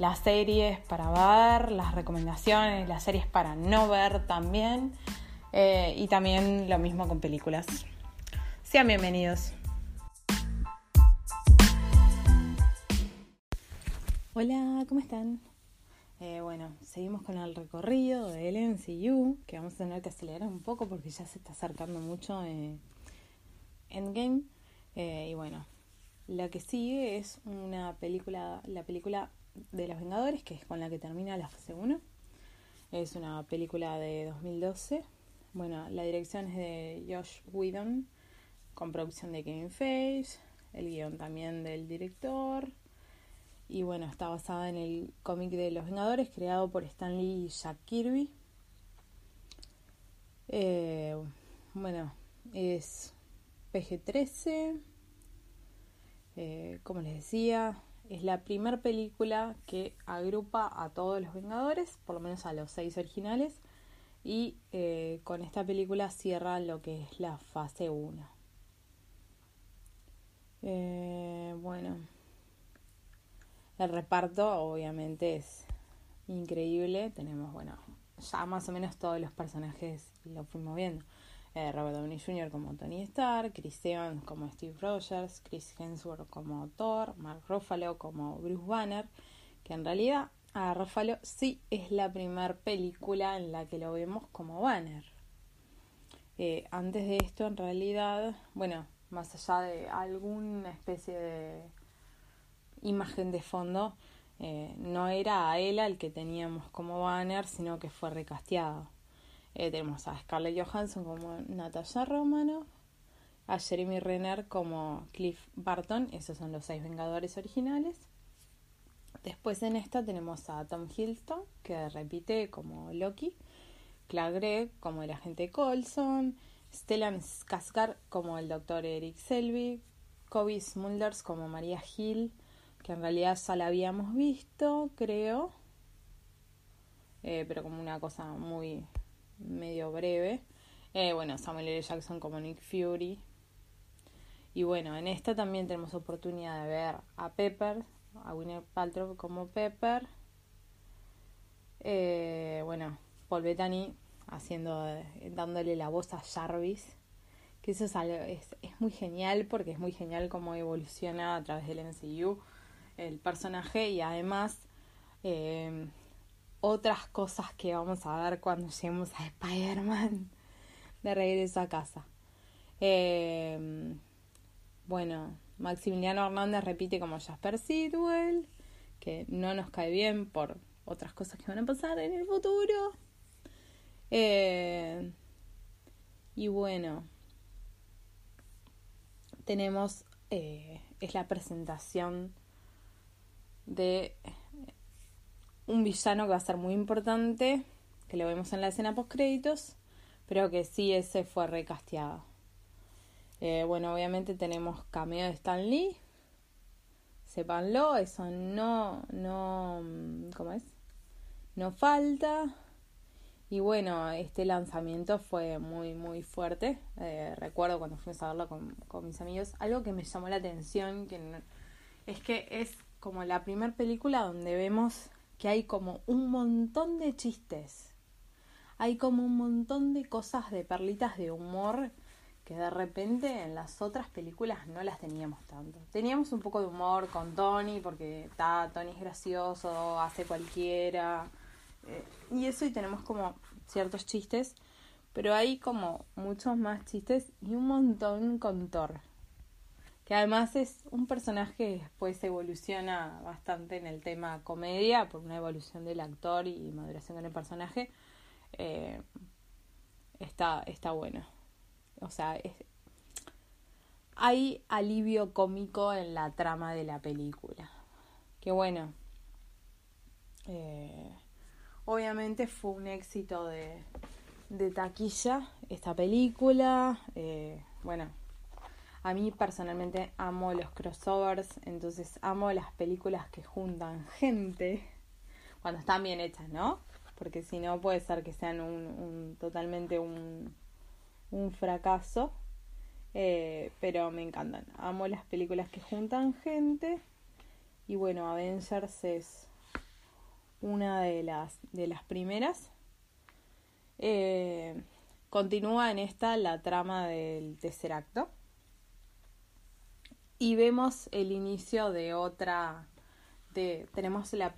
las series para ver, las recomendaciones, las series para no ver también. Eh, y también lo mismo con películas. Sean bienvenidos. Hola, ¿cómo están? Eh, bueno, seguimos con el recorrido del MCU, que vamos a tener que acelerar un poco porque ya se está acercando mucho eh, Endgame. y bueno, la que sigue es una película, la película de los Vengadores, que es con la que termina la fase 1. Es una película de 2012. Bueno, la dirección es de Josh Whedon, con producción de Kevin Feige, el guion también del director. Y bueno, está basada en el cómic de Los Vengadores, creado por Stan Lee y Jack Kirby. Eh, bueno, es PG-13. Eh, como les decía, es la primera película que agrupa a todos los Vengadores, por lo menos a los seis originales, y eh, con esta película cierra lo que es la fase 1. Eh, bueno, el reparto obviamente es increíble. Tenemos, bueno, ya más o menos todos los personajes lo fuimos viendo. Eh, Robert Downey Jr. como Tony Stark, Chris Evans como Steve Rogers, Chris Hemsworth como Thor, Mark Ruffalo como Bruce Banner, que en realidad a Ruffalo sí es la primera película en la que lo vemos como Banner. Eh, antes de esto, en realidad, bueno, más allá de alguna especie de imagen de fondo, eh, no era a él al que teníamos como Banner, sino que fue recasteado. Eh, tenemos a Scarlett Johansson como Natasha Romano, a Jeremy Renner como Cliff Barton, esos son los seis Vengadores originales. Después en esta tenemos a Tom Hiddleston, que repite como Loki, Clark Gregg como el agente Colson, Stellan Skarsgård como el doctor Eric Selby, Kobe Smulders como María Hill, que en realidad ya la habíamos visto, creo, eh, pero como una cosa muy medio breve. Eh, bueno, Samuel L. Jackson como Nick Fury. Y bueno, en esta también tenemos oportunidad de ver a Pepper, a Winnie Paltrow como Pepper. Eh, bueno, Paul Bettany haciendo, dándole la voz a Jarvis. Que eso es, es, es, muy genial porque es muy genial cómo evoluciona a través del MCU el personaje y además eh, otras cosas que vamos a ver cuando lleguemos a Spider-Man de regreso a casa. Em, bueno, Maximiliano Hernández repite como Jasper Sidwell, que no nos cae bien por otras cosas que van a pasar en el futuro. Em, y bueno, tenemos, eh, es la presentación de un villano que va a ser muy importante, que lo vemos en la escena post créditos, pero que sí ese fue recasteado. Eh, bueno, obviamente tenemos cameo de Stan Lee. Sépanlo, eso no, no, ¿cómo es? No falta. Y bueno, este lanzamiento fue muy, muy fuerte. Eh, recuerdo cuando fuimos a verlo con, con, mis amigos. Algo que me llamó la atención que es que es como la primera película donde vemos que hay como un montón de chistes. Hay como un montón de cosas de perlitas de humor que de repente en las otras películas no las teníamos tanto. Teníamos un poco de humor con Tony, porque está, Tony es gracioso, hace cualquiera, eh, y eso y tenemos como ciertos chistes, pero hay como muchos más chistes y un montón con Thor que además es un personaje que después evoluciona bastante en el tema comedia por una evolución del actor y maduración con el personaje eh, está está bueno. O sea hay alivio cómico en la trama de la película. Que bueno eh, obviamente fue un éxito de, taquilla esta película eh, bueno a mí personalmente amo los crossovers, entonces amo las películas que juntan gente cuando están bien hechas, ¿no? Porque si no puede ser que sean un, totalmente un, un fracaso. Eh, pero me encantan. Amo las películas que juntan gente. Y bueno, Avengers es una de las, de las primeras. Eh, continúa en esta la trama del tercer acto y vemos el inicio de otra de tenemos la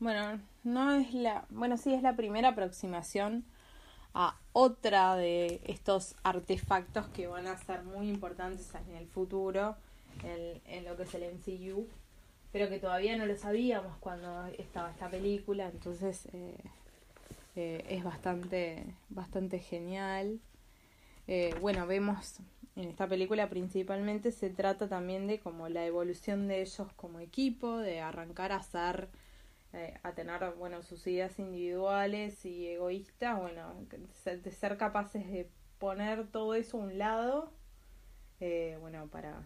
bueno no es la bueno sí es la primera aproximación a otra de estos artefactos que van a ser muy importantes en el futuro en, lo que es el MCU pero que todavía no lo sabíamos cuando estaba esta película entonces eh, eh, es bastante bastante genial. Eh, bueno vemos en esta película principalmente se trata también de como la evolución de ellos como equipo, de arrancar a ser, eh, a tener, bueno, sus ideas individuales y egoístas, bueno, de ser capaces de poner todo eso a un lado, eh, bueno, para,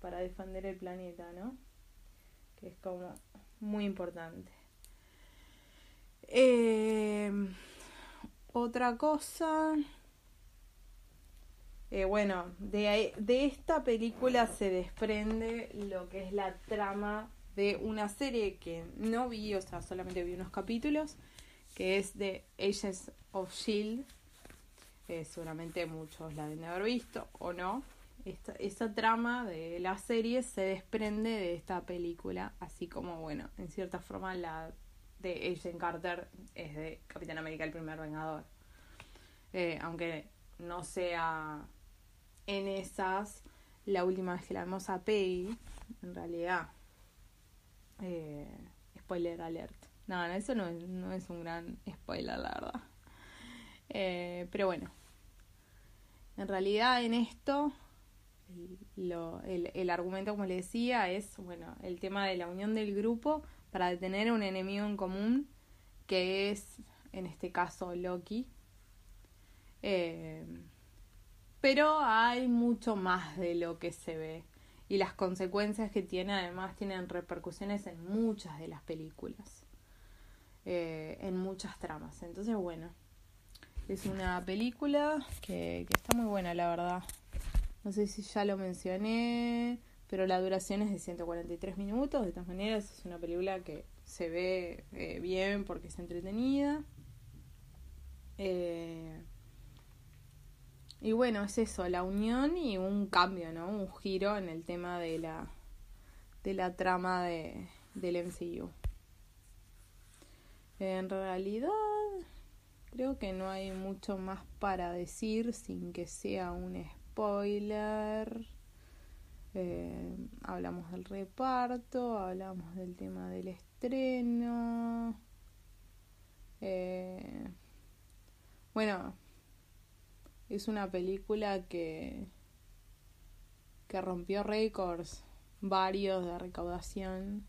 para defender el planeta, ¿no? Que es como muy importante. Eh, otra cosa eh, bueno, de, de esta película se desprende lo que es la trama de una serie que no vi, o sea, solamente vi unos capítulos, que es de Agents of Shield. Eh, seguramente muchos la deben haber visto o no. Esta, esa trama de la serie se desprende de esta película, así como, bueno, en cierta forma la de Agent Carter es de Capitán América el primer Vengador. Eh, aunque no sea en esas, la última vez que la vemos a Peggy, en realidad, eh, spoiler alert. No, eso no es, no es un gran spoiler, la verdad. Eh, pero bueno, en realidad en esto, lo, el, el argumento, como le decía, es bueno el tema de la unión del grupo para detener un enemigo en común, que es, en este caso, Loki. Eh, pero hay mucho más de lo que se ve y las consecuencias que tiene además tienen repercusiones en muchas de las películas, eh, en muchas tramas. Entonces, bueno, es una película que, que está muy buena, la verdad. No sé si ya lo mencioné, pero la duración es de 143 minutos. De todas maneras, es una película que se ve eh, bien porque es entretenida. Eh, y bueno, es eso, la unión y un cambio, ¿no? Un giro en el tema de la, de la trama de, del MCU. En realidad, creo que no hay mucho más para decir sin que sea un spoiler. Eh, hablamos del reparto, hablamos del tema del estreno. Eh, bueno, es una película que, que rompió récords varios de recaudación.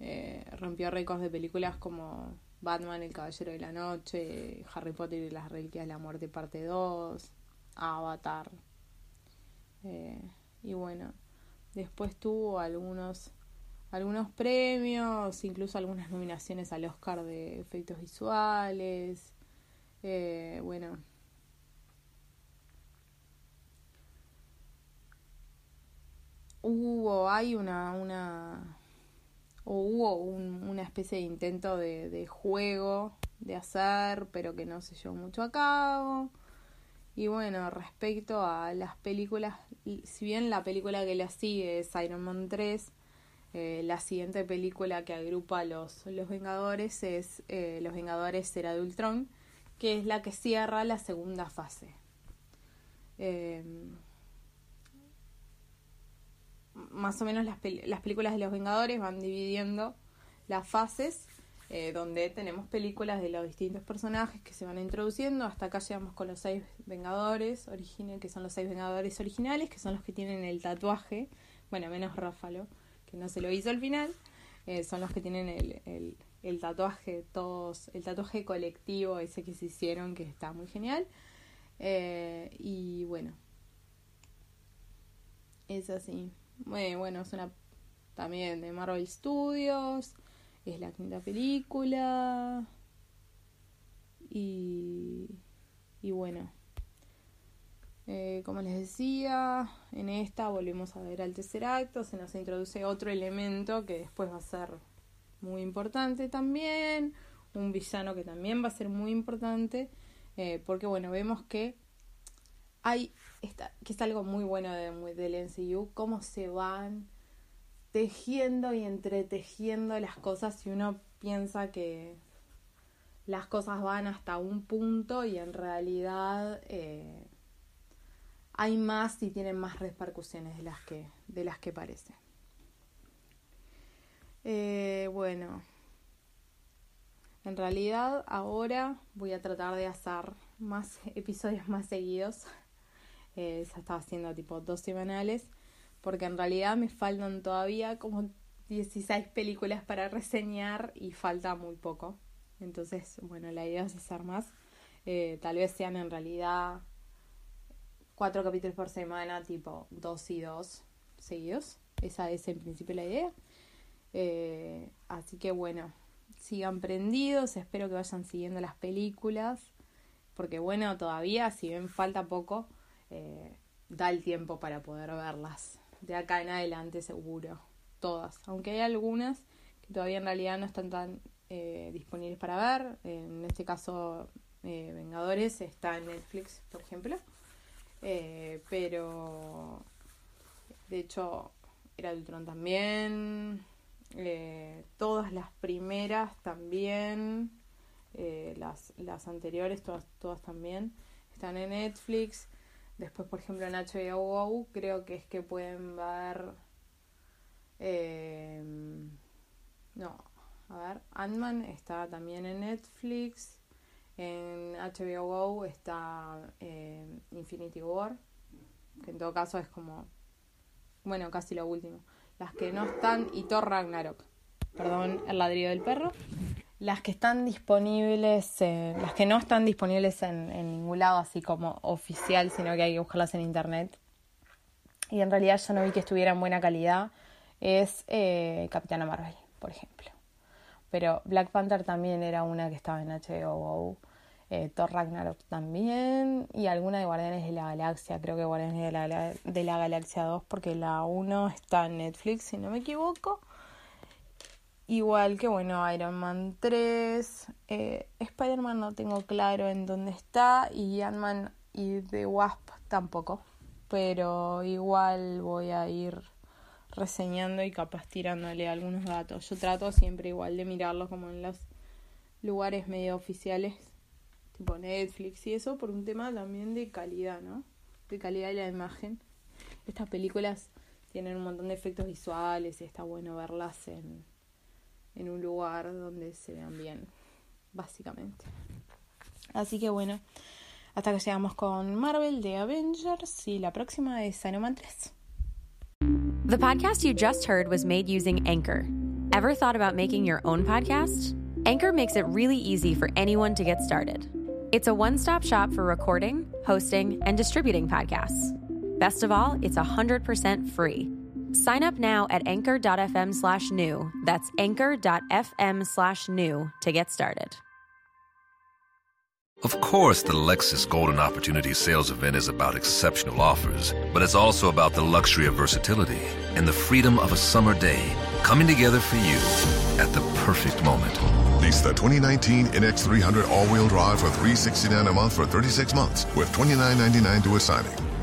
Eh, rompió récords de películas como Batman, El Caballero de la Noche, Harry Potter y las Reliquias de la Muerte, parte 2, Avatar. Eh, y bueno, después tuvo algunos, algunos premios, incluso algunas nominaciones al Oscar de efectos visuales. Eh, bueno, hubo, hay una, una o hubo una especie de intento de, de, juego de hacer, pero que no se llevó mucho a cabo. Y bueno, respecto a las películas, si bien la película que la sigue es Iron Man 3, eh, la siguiente película que agrupa los, los Vengadores es eh, Los Vengadores Era de Ultron, que es la que cierra la segunda fase. Eh, más o menos las, las películas de los Vengadores van dividiendo las fases eh, donde tenemos películas de los distintos personajes que se van introduciendo. Hasta acá llegamos con los seis Vengadores, que son los seis Vengadores originales, que son los que tienen el tatuaje, bueno, menos Ráfalo, que no se lo hizo al final, eh, son los que tienen el, el, el, tatuaje, todos, el tatuaje colectivo ese que se hicieron, que está muy genial. Eh, y bueno, es así. Bueno, es una también de Marvel Studios es la quinta película. Y, y bueno, eh, como les decía, en esta volvemos a ver al tercer acto, se nos introduce otro elemento que después va a ser muy importante también, un villano que también va a ser muy importante, eh, porque bueno, vemos que hay, esta, que es algo muy bueno de, del MCU, cómo se van tejiendo y entretejiendo las cosas y uno piensa que las cosas van hasta un punto y en realidad eh, hay más y tienen más repercusiones de las que, de las que parece. Eh, bueno, en realidad ahora voy a tratar de hacer más episodios más seguidos. Eh, se estaba haciendo tipo dos semanales porque en realidad me faltan todavía como 16 películas para reseñar y falta muy poco. Entonces, bueno, la idea es hacer más. Eh, tal vez sean en realidad cuatro capítulos por semana, tipo dos y dos seguidos. Esa es en principio la idea. Eh, así que bueno, sigan prendidos, espero que vayan siguiendo las películas, porque bueno, todavía, si ven falta poco, eh, da el tiempo para poder verlas. De acá en adelante seguro, todas, aunque hay algunas que todavía en realidad no están tan eh, disponibles para ver, en este caso eh, Vengadores está en Netflix, por ejemplo, pero de hecho era Ultron también, todas las primeras también, las, las anteriores, todas, todas también están en Netflix. Después, por ejemplo, en HBO creo que es que pueden ver... Eh, no, a ver, Ant-Man está también en Netflix. En HBO está eh, Infinity War, que en todo caso es como, bueno, casi lo último. Las que no están, y Thor Ragnarok. Perdón, el ladrillo del perro. Las que están disponibles, las que no están disponibles en, ningún lado así como oficial, sino que hay que buscarlas en internet. Y en realidad yo no vi que estuviera en buena calidad. Es eh, Capitana Marvel, por ejemplo. Pero Black Panther también era una que estaba en HBO. Eh, Thor Ragnarok también. Y alguna de Guardianes de la Galaxia. Creo que Guardianes de la, de la Galaxia 2, porque la 1 está en Netflix, si no me equivoco. Igual que, bueno, Iron Man 3. Eh, Spider-Man no tengo claro en dónde está. Y Ant-Man y The Wasp tampoco. Pero igual voy a ir reseñando y capaz tirándole algunos datos. Yo trato siempre igual de mirarlo como en los lugares medio oficiales, tipo Netflix y eso, por un tema también de calidad, ¿no? De calidad de la imagen. Estas películas tienen un montón de efectos visuales y está bueno verlas en en un lugar donde se vean bien, básicamente. Así que bueno, hasta que llegamos con Marvel de Avengers y la próxima es Iron Man 3. The podcast you just heard was made using Anchor. Ever thought about making your own podcast? Anchor makes it really easy for anyone to get started. It's a one stop shop for recording, hosting, and distributing podcasts. Best of all, it's 100% free. Sign up now at anchor.fm slash new. That's anchor.fm slash new to get started. Of course, the Lexus Golden Opportunity Sales Event is about exceptional offers, but it's also about the luxury of versatility and the freedom of a summer day coming together for you at the perfect moment. Lease the 2019 NX300 all-wheel drive for 369 a month for 36 months with $29.99 due at signing.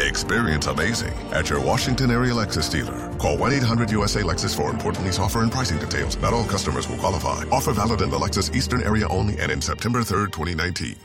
Experience amazing at your Washington area Lexus dealer. Call 1-800-USA-LEXUS for important lease offer and pricing details. Not all customers will qualify. Offer valid in the Lexus Eastern area only and in September 3rd, 2019.